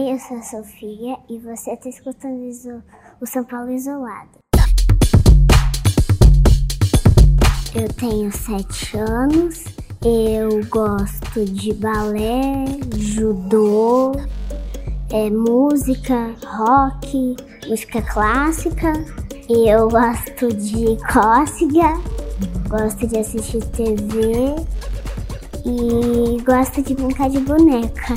Oi, eu sou a Sofia e você está escutando o São Paulo Isolado. Eu tenho sete anos, eu gosto de balé, judô, é, música, rock, música clássica. Eu gosto de cócega, gosto de assistir TV e gosto de brincar de boneca.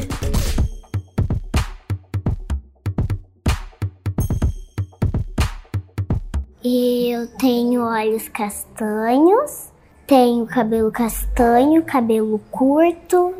Tenho olhos castanhos, tenho cabelo castanho, cabelo curto,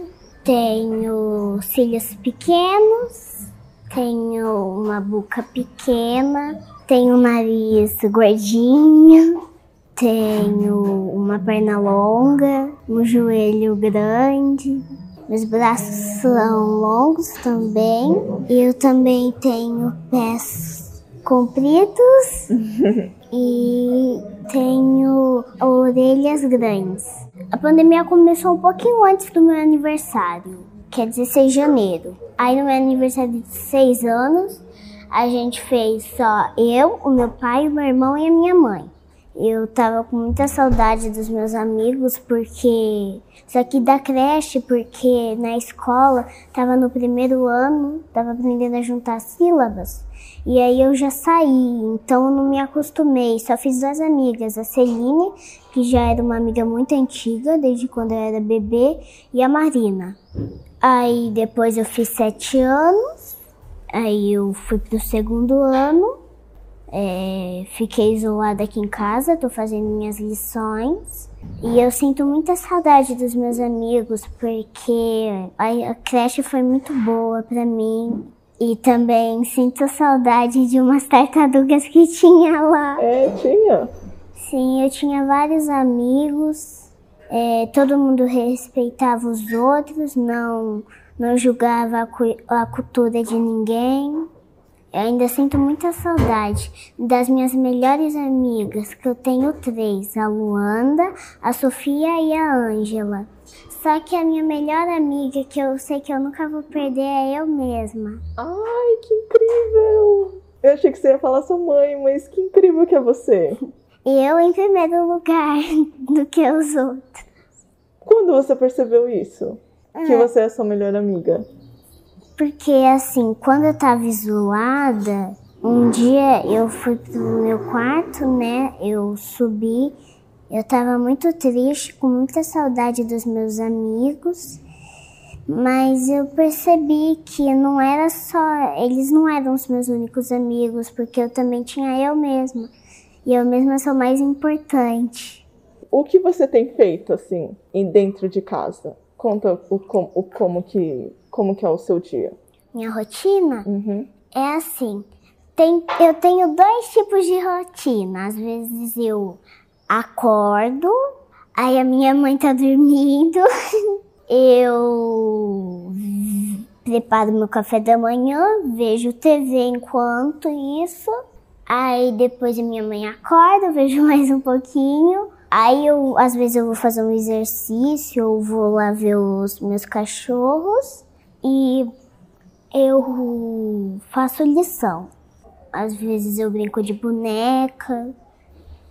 tenho cílios pequenos, tenho uma boca pequena, tenho um nariz gordinho, tenho uma perna longa, um joelho grande, meus braços são longos também. Eu também tenho pés compridos e tenho orelhas grandes. A pandemia começou um pouquinho antes do meu aniversário, que é 16 de janeiro. Aí no meu aniversário de 6 anos, a gente fez só eu, o meu pai, o meu irmão e a minha mãe. Eu tava com muita saudade dos meus amigos, porque. Só que da creche, porque na escola tava no primeiro ano, tava aprendendo a juntar sílabas. E aí eu já saí, então não me acostumei. Só fiz duas amigas, a Celine, que já era uma amiga muito antiga, desde quando eu era bebê, e a Marina. Aí depois eu fiz sete anos, aí eu fui pro segundo ano, é, fiquei isolada aqui em casa, tô fazendo minhas lições. E eu sinto muita saudade dos meus amigos, porque a, a creche foi muito boa para mim. E também sinto saudade de umas tartarugas que tinha lá. É, tinha? Sim, eu tinha vários amigos. É, todo mundo respeitava os outros, não, não julgava a, a cultura de ninguém. Eu ainda sinto muita saudade das minhas melhores amigas, que eu tenho três: a Luanda, a Sofia e a Ângela. Só que a minha melhor amiga, que eu sei que eu nunca vou perder, é eu mesma. Ai, que incrível! Eu achei que você ia falar sua mãe, mas que incrível que é você. Eu em primeiro lugar do que os outros. Quando você percebeu isso? Que você é a sua melhor amiga? Porque assim, quando eu tava isolada, um dia eu fui pro meu quarto, né? Eu subi eu tava muito triste, com muita saudade dos meus amigos, mas eu percebi que não era só, eles não eram os meus únicos amigos, porque eu também tinha eu mesma. E eu mesma sou mais importante. O que você tem feito assim, dentro de casa? Conta o, o como que como que é o seu dia. Minha rotina uhum. é assim. Tem, eu tenho dois tipos de rotina. Às vezes eu acordo, aí a minha mãe tá dormindo, eu preparo meu café da manhã, vejo TV enquanto isso, aí depois a minha mãe acorda, vejo mais um pouquinho, aí eu às vezes eu vou fazer um exercício, ou vou lá ver os meus cachorros e eu faço lição. Às vezes eu brinco de boneca,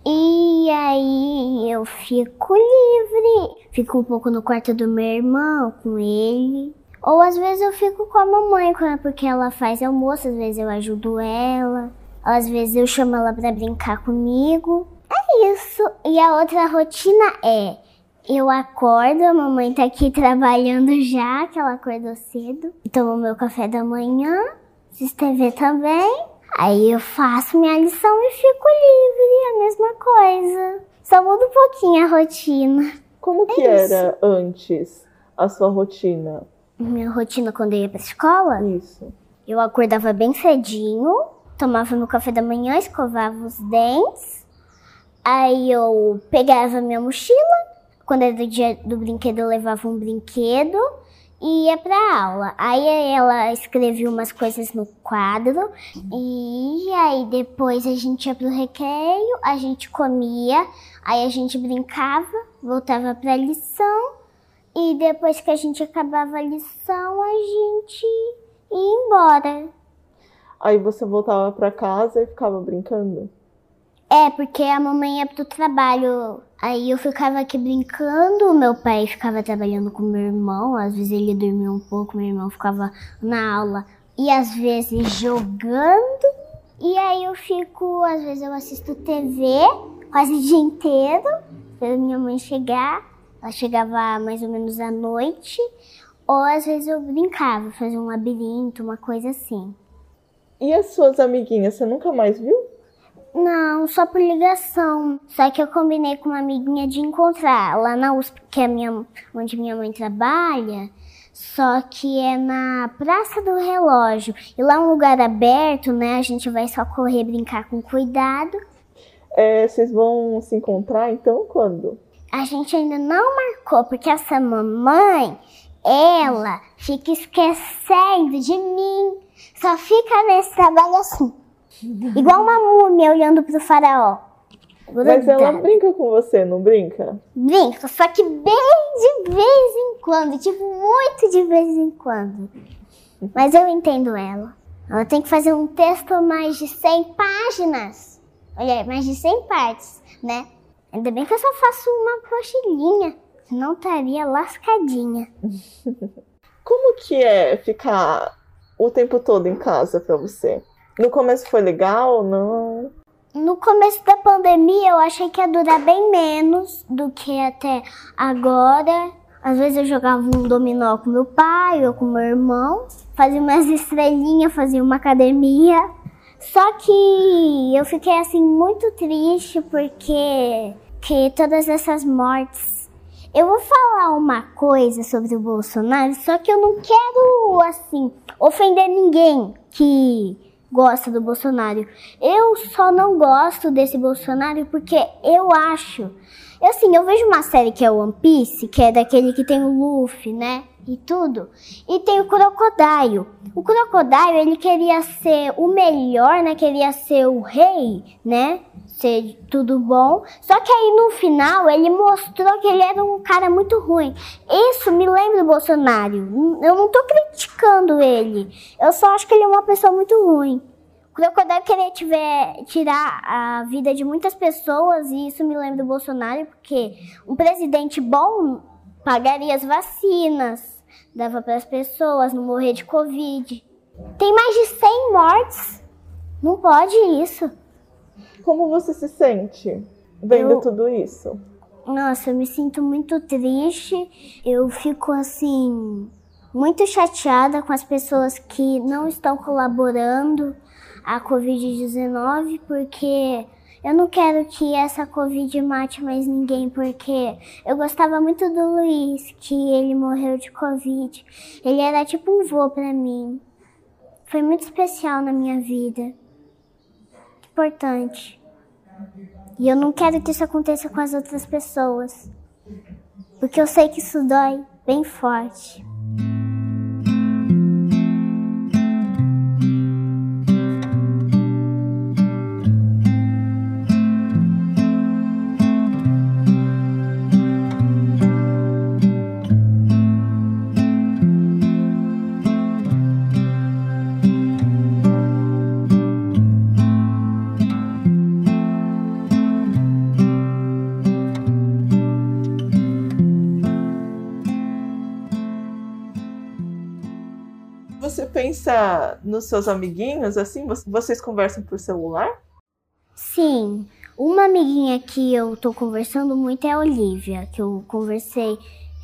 e aí eu fico livre. Fico um pouco no quarto do meu irmão com ele. Ou às vezes eu fico com a mamãe, porque ela faz almoço, às vezes eu ajudo ela. Às vezes eu chamo ela para brincar comigo. É isso. E a outra rotina é: eu acordo, a mamãe tá aqui trabalhando já, que ela acordou cedo. Tomo meu café da manhã, assisto TV também. Aí eu faço minha lição e fico livre, a mesma coisa. Só muda um pouquinho a rotina. Como que é era antes a sua rotina? Minha rotina quando eu ia pra escola? Isso. Eu acordava bem cedinho, tomava meu café da manhã, escovava os dentes. Aí eu pegava minha mochila. Quando era do dia do brinquedo, eu levava um brinquedo e ia pra aula. Aí ela escrevia umas coisas no quadro e aí depois a gente ia pro recreio, a gente comia, aí a gente brincava, voltava pra lição e depois que a gente acabava a lição, a gente ia embora. Aí você voltava para casa e ficava brincando? É, porque a mamãe ia pro trabalho. Aí eu ficava aqui brincando, meu pai ficava trabalhando com meu irmão, às vezes ele dormia um pouco, meu irmão ficava na aula e às vezes jogando. E aí eu fico, às vezes eu assisto TV quase o dia inteiro, pra minha mãe chegar. Ela chegava mais ou menos à noite. Ou às vezes eu brincava, fazia um labirinto, uma coisa assim. E as suas amiguinhas, você nunca mais viu? Não, só por ligação. Só que eu combinei com uma amiguinha de encontrar lá na USP, que é minha, onde minha mãe trabalha. Só que é na Praça do Relógio. E lá é um lugar aberto, né? A gente vai só correr, brincar com cuidado. É, vocês vão se encontrar então quando? A gente ainda não marcou, porque essa mamãe, ela fica esquecendo de mim. Só fica nesse trabalho assim. Igual uma múmia olhando pro faraó. Mas ela brinca com você, não brinca? Brinca, só que bem de vez em quando, tipo, muito de vez em quando. Mas eu entendo ela. Ela tem que fazer um texto mais de 100 páginas. Olha, mais de 100 partes, né? Ainda bem que eu só faço uma cochilinha, senão estaria lascadinha. Como que é ficar o tempo todo em casa para você? No começo foi legal, não? No começo da pandemia eu achei que ia durar bem menos do que até agora. Às vezes eu jogava um dominó com meu pai ou com meu irmão, fazia umas estrelinhas, fazia uma academia. Só que eu fiquei assim muito triste porque que todas essas mortes. Eu vou falar uma coisa sobre o Bolsonaro, só que eu não quero assim ofender ninguém que gosta do Bolsonaro. Eu só não gosto desse Bolsonaro porque eu acho. Eu, assim, eu vejo uma série que é One Piece, que é daquele que tem o Luffy, né? E tudo. E tem o Crocodile. O Crocodile, ele queria ser o melhor, né? Queria ser o rei, né? Ser tudo bom. Só que aí no final ele mostrou que ele era um cara muito ruim. Isso me lembra o Bolsonaro. Eu não tô criticando ele. Eu só acho que ele é uma pessoa muito ruim. O Crocodile queria tiver, tirar a vida de muitas pessoas e isso me lembra do Bolsonaro, porque um presidente bom pagaria as vacinas, dava para as pessoas não morrer de Covid. Tem mais de 100 mortes. Não pode isso. Como você se sente vendo eu... tudo isso? Nossa, eu me sinto muito triste. Eu fico assim muito chateada com as pessoas que não estão colaborando a Covid-19 porque eu não quero que essa Covid mate mais ninguém, porque eu gostava muito do Luiz, que ele morreu de Covid. Ele era tipo um vô para mim. Foi muito especial na minha vida. Importante. E eu não quero que isso aconteça com as outras pessoas. Porque eu sei que isso dói bem forte. Nos seus amiguinhos, assim? Vocês conversam por celular? Sim. Uma amiguinha que eu tô conversando muito é a Olivia, que eu conversei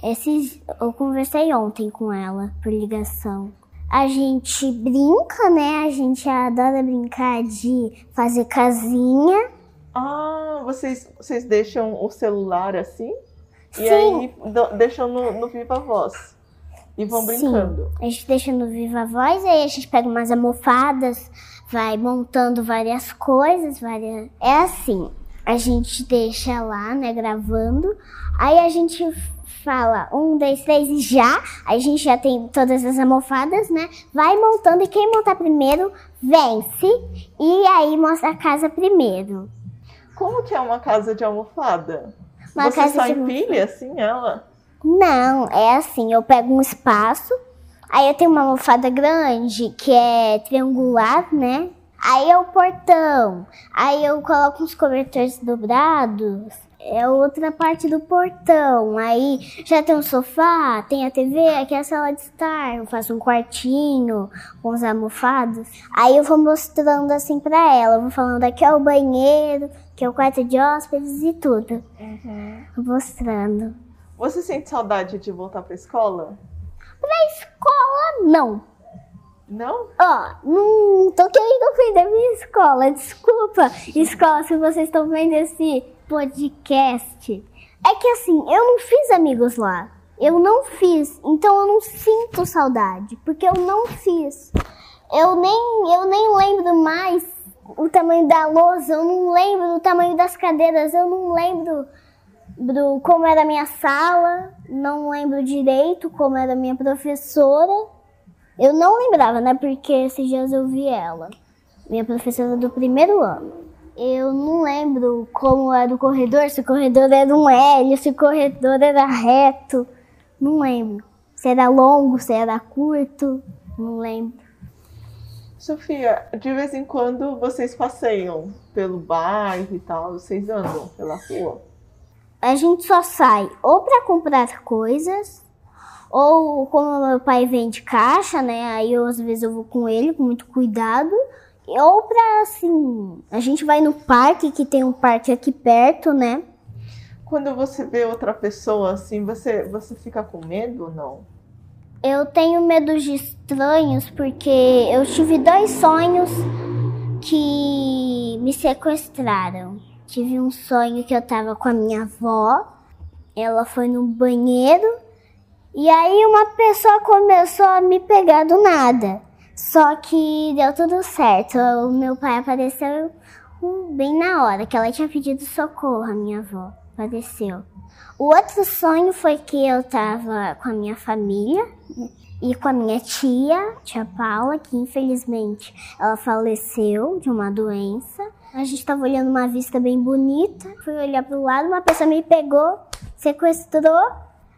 esses, eu conversei ontem com ela por ligação. A gente brinca, né? A gente adora brincar de fazer casinha. Ah, vocês, vocês deixam o celular assim? Sim. E aí deixam no, no Viva Voz. E vão brincando. A gente deixa no Viva Voz, aí a gente pega umas almofadas, vai montando várias coisas, várias. É assim, a gente deixa lá, né, gravando. Aí a gente fala um, dois, três e já. Aí a gente já tem todas as almofadas, né? Vai montando e quem montar primeiro vence. E aí mostra a casa primeiro. Como que é uma casa de almofada? Uma Você casa só empilha assim ela? Não, é assim, eu pego um espaço, Aí eu tenho uma almofada grande que é triangular, né? Aí é o portão. Aí eu coloco uns cobertores dobrados. É outra parte do portão. Aí já tem um sofá, tem a TV, aqui é a sala de estar. Eu faço um quartinho com os almofados. Aí eu vou mostrando assim pra ela. Eu vou falando aqui é o banheiro, que é o quarto de hóspedes e tudo. Uhum. Mostrando. Você sente saudade de voltar pra escola? Pra escola, não. Não? Ó, não tô querendo ofender minha escola. Desculpa, escola, se vocês estão vendo esse podcast. É que assim, eu não fiz amigos lá. Eu não fiz, então eu não sinto saudade, porque eu não fiz. Eu nem, eu nem lembro mais o tamanho da lousa, eu não lembro do tamanho das cadeiras, eu não lembro do como era a minha sala, não lembro direito como era a minha professora. Eu não lembrava, né? Porque esses dias eu vi ela, minha professora do primeiro ano. Eu não lembro como era o corredor, se o corredor era um L, se o corredor era reto. Não lembro. Se era longo, se era curto. Não lembro. Sofia, de vez em quando vocês passeiam pelo bairro e tal, vocês andam pela rua? A gente só sai ou para comprar coisas, ou como meu pai vende caixa, né? Aí eu, às vezes eu vou com ele com muito cuidado. Ou pra assim, a gente vai no parque, que tem um parque aqui perto, né? Quando você vê outra pessoa assim, você, você fica com medo ou não? Eu tenho medo de estranhos porque eu tive dois sonhos que me sequestraram. Tive um sonho que eu tava com a minha avó, ela foi no banheiro e aí uma pessoa começou a me pegar do nada. Só que deu tudo certo. O meu pai apareceu bem na hora que ela tinha pedido socorro, a minha avó apareceu. O outro sonho foi que eu tava com a minha família e com a minha tia, tia Paula, que infelizmente ela faleceu de uma doença. A gente estava olhando uma vista bem bonita. Fui olhar para o lado, uma pessoa me pegou, sequestrou,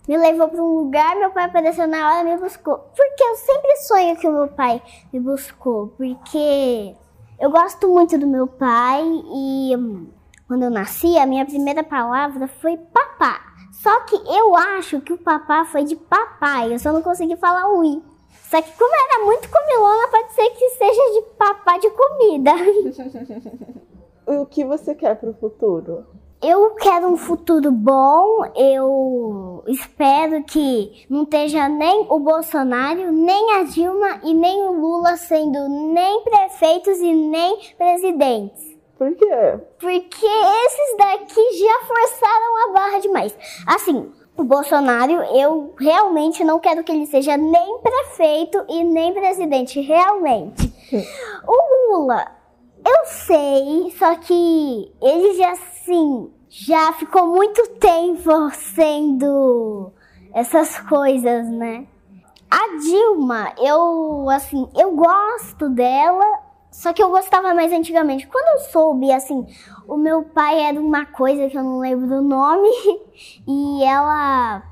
me levou para um lugar. Meu pai apareceu na hora e me buscou. Porque eu sempre sonho que o meu pai me buscou, porque eu gosto muito do meu pai e hum, quando eu nasci, a minha primeira palavra foi papá. Só que eu acho que o papá foi de papai, eu só não consegui falar ui. Só que como era muito comilona, pode ser que seja de papá de comida. o que você quer para o futuro? Eu quero um futuro bom. Eu espero que não esteja nem o Bolsonaro, nem a Dilma e nem o Lula sendo nem prefeitos e nem presidentes. Por quê? Porque esses daqui já forçaram a barra demais. Assim, o Bolsonaro, eu realmente não quero que ele seja nem prefeito e nem presidente, realmente. O Lula, eu sei, só que ele já, assim, já ficou muito tempo sendo essas coisas, né? A Dilma, eu, assim, eu gosto dela, só que eu gostava mais antigamente. Quando eu soube, assim, o meu pai era uma coisa que eu não lembro o nome e ela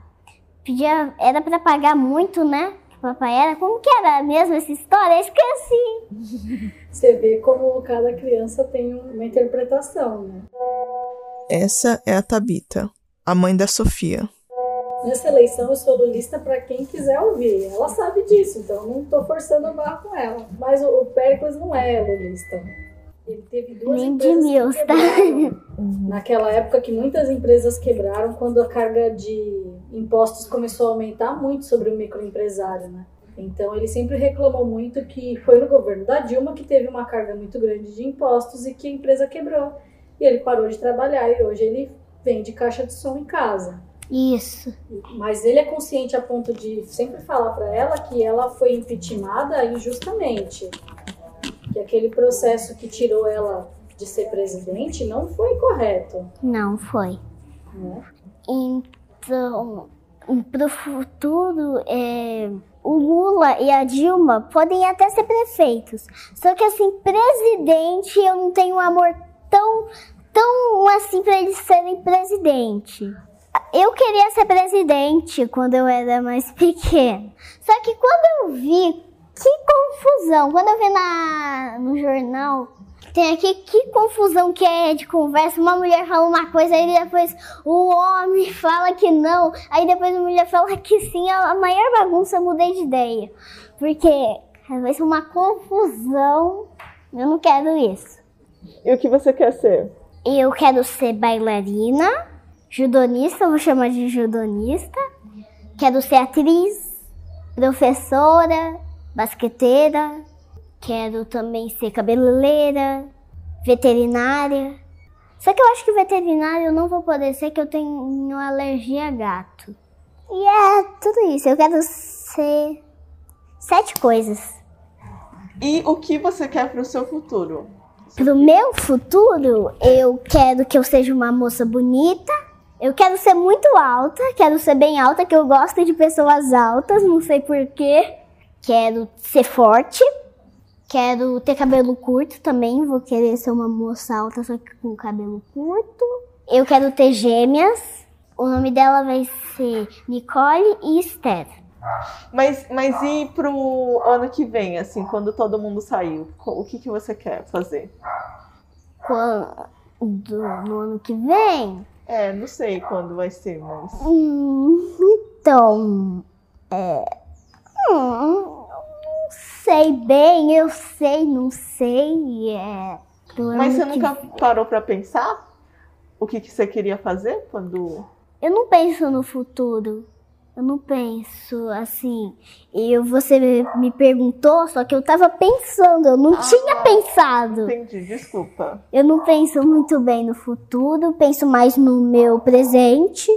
pedia, era para pagar muito, né? O papai era. Como que era mesmo essa história? Eu esqueci. Você vê como cada criança tem uma interpretação, né? Essa é a Tabita, a mãe da Sofia. Nessa eleição eu sou lulista para quem quiser ouvir. Ela sabe disso, então não estou forçando a barra com ela. Mas o, o Péricles não é lulista. Ele teve duas Nem empresas de que quebraram. Naquela época que muitas empresas quebraram quando a carga de impostos começou a aumentar muito sobre o microempresário, né? Então ele sempre reclamou muito que foi no governo da Dilma que teve uma carga muito grande de impostos e que a empresa quebrou. E ele parou de trabalhar e hoje ele vende caixa de som em casa. Isso. Mas ele é consciente a ponto de sempre falar para ela que ela foi impeachmentada injustamente. Que aquele processo que tirou ela de ser presidente não foi correto. Não foi. É. Então, para o futuro, é, o Lula e a Dilma podem até ser prefeitos. Só que, assim, presidente, eu não tenho um amor tão, tão assim para eles serem presidente. Eu queria ser presidente quando eu era mais pequeno. Só que quando eu vi, que confusão. Quando eu vi na, no jornal, tem aqui que confusão que é de conversa. Uma mulher fala uma coisa, aí depois o homem fala que não. Aí depois a mulher fala que sim. A maior bagunça eu mudei de ideia. Porque vai ser uma confusão. Eu não quero isso. E o que você quer ser? Eu quero ser bailarina, judonista, vou chamar de judonista. Quero ser atriz, professora, basqueteira. Quero também ser cabeleireira, veterinária. Só que eu acho que veterinária eu não vou poder ser, que eu tenho alergia a gato. E é tudo isso. Eu quero ser sete coisas. E o que você quer para o seu futuro? Pro meu futuro, eu quero que eu seja uma moça bonita. Eu quero ser muito alta, quero ser bem alta, que eu gosto de pessoas altas, não sei porquê. Quero ser forte. Quero ter cabelo curto também, vou querer ser uma moça alta, só que com cabelo curto. Eu quero ter gêmeas. O nome dela vai ser Nicole e Esther. Mas, mas e pro ano que vem, assim, quando todo mundo saiu, o que, que você quer fazer? Quando, no ano que vem? É, não sei quando vai ser, mas. Hum, então. É. Hum, não sei bem, eu sei, não sei. É, mas você nunca parou para pensar o que, que você queria fazer quando. Eu não penso no futuro. Eu não penso assim. Eu, você me perguntou, só que eu tava pensando, eu não ah, tinha pensado. Entendi, desculpa. Eu não penso muito bem no futuro, penso mais no meu presente.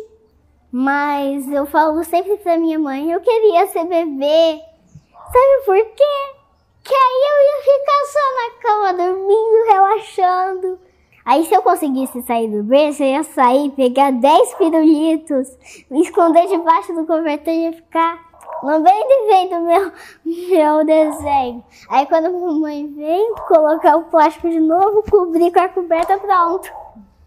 Mas eu falo sempre pra minha mãe, eu queria ser bebê. Sabe por quê? Que aí eu ia ficar só na cama dormindo, relaxando. Aí se eu conseguisse sair do berço, eu ia sair, pegar 10 pirulitos, me esconder debaixo do cobertor e ia ficar lambendo e vendo meu, meu desenho. Aí quando a mamãe vem, colocar o plástico de novo, cobrir com a coberta, pronto.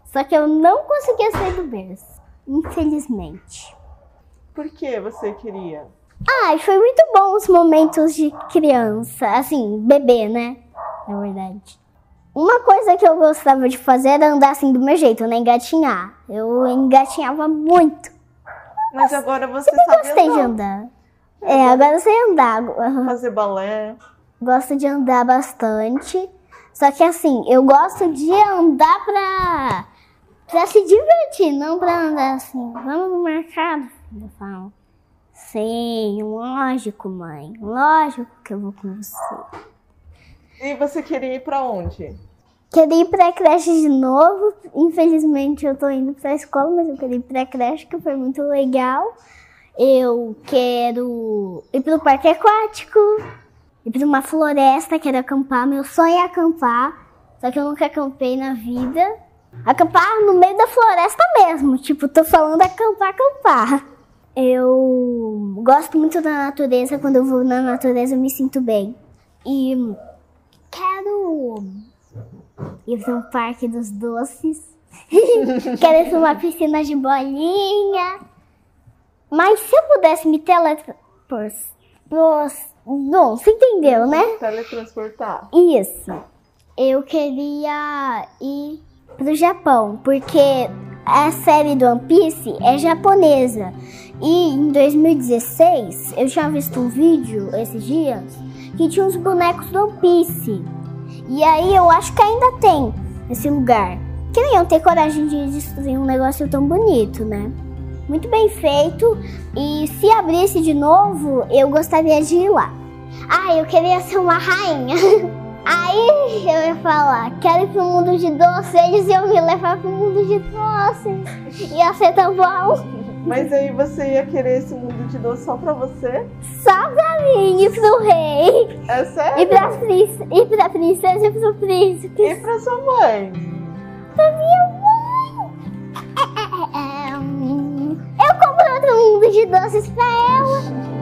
Só que eu não conseguia sair do berço, infelizmente. Por que você queria? Ah, foi muito bom os momentos de criança, assim, bebê, né? Na verdade. Uma coisa que eu gostava de fazer era andar assim do meu jeito, né? Engatinhar. Eu engatinhava muito. Mas agora você Sempre sabe gostei andar. de andar. É, agora eu sei andar. Fazer balé. Gosto de andar bastante. Só que assim, eu gosto de andar pra, pra se divertir, não pra andar assim. Vamos no mercado, eu falo. Sim, lógico, mãe. Lógico que eu vou com você. E você queria ir para onde? Queria ir pra creche de novo. Infelizmente eu tô indo pra escola, mas eu queria ir pra creche, que foi muito legal. Eu quero ir pro parque aquático, ir pra uma floresta, quero acampar. Meu sonho é acampar, só que eu nunca acampei na vida. Acampar no meio da floresta mesmo, tipo, tô falando acampar, acampar. Eu gosto muito da natureza, quando eu vou na natureza eu me sinto bem. E quero ir para um parque dos doces. quero ir para uma piscina de bolinha. Mas se eu pudesse me teletransportar. Bom, você entendeu, né? Teletransportar. Isso. Eu queria ir pro Japão, porque a série do One Piece é japonesa. E em 2016, eu tinha visto um vídeo esses dias que tinha uns bonecos do Piece. E aí eu acho que ainda tem esse lugar. Que nem eu ter coragem de destruir um negócio tão bonito, né? Muito bem feito. E se abrisse de novo, eu gostaria de ir lá. Ah, eu queria ser uma rainha. Aí eu ia falar, quero ir pro mundo de doces, eles iam me levar pro mundo de doces. Ia ser tão bom. Mas aí você ia querer esse mundo de doce só pra você? Só pra mim e pro rei. É sério? E pra, princesa, e pra princesa e pro príncipe. E pra sua mãe? Pra minha mãe. Eu compro outro mundo de doces pra ela.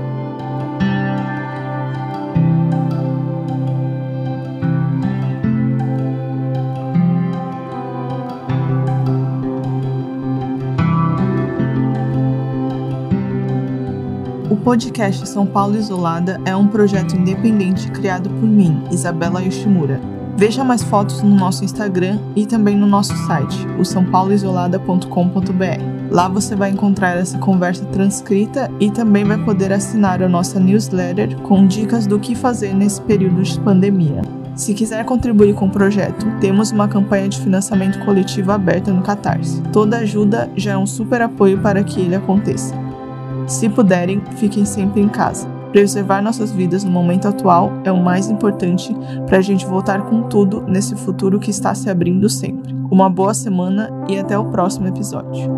Podcast São Paulo Isolada é um projeto independente criado por mim, Isabela Yoshimura. Veja mais fotos no nosso Instagram e também no nosso site, o sãopauloisolada.com.br. Lá você vai encontrar essa conversa transcrita e também vai poder assinar a nossa newsletter com dicas do que fazer nesse período de pandemia. Se quiser contribuir com o projeto, temos uma campanha de financiamento coletivo aberta no Catarse. Toda ajuda já é um super apoio para que ele aconteça. Se puderem, fiquem sempre em casa. Preservar nossas vidas no momento atual é o mais importante para a gente voltar com tudo nesse futuro que está se abrindo sempre. Uma boa semana e até o próximo episódio.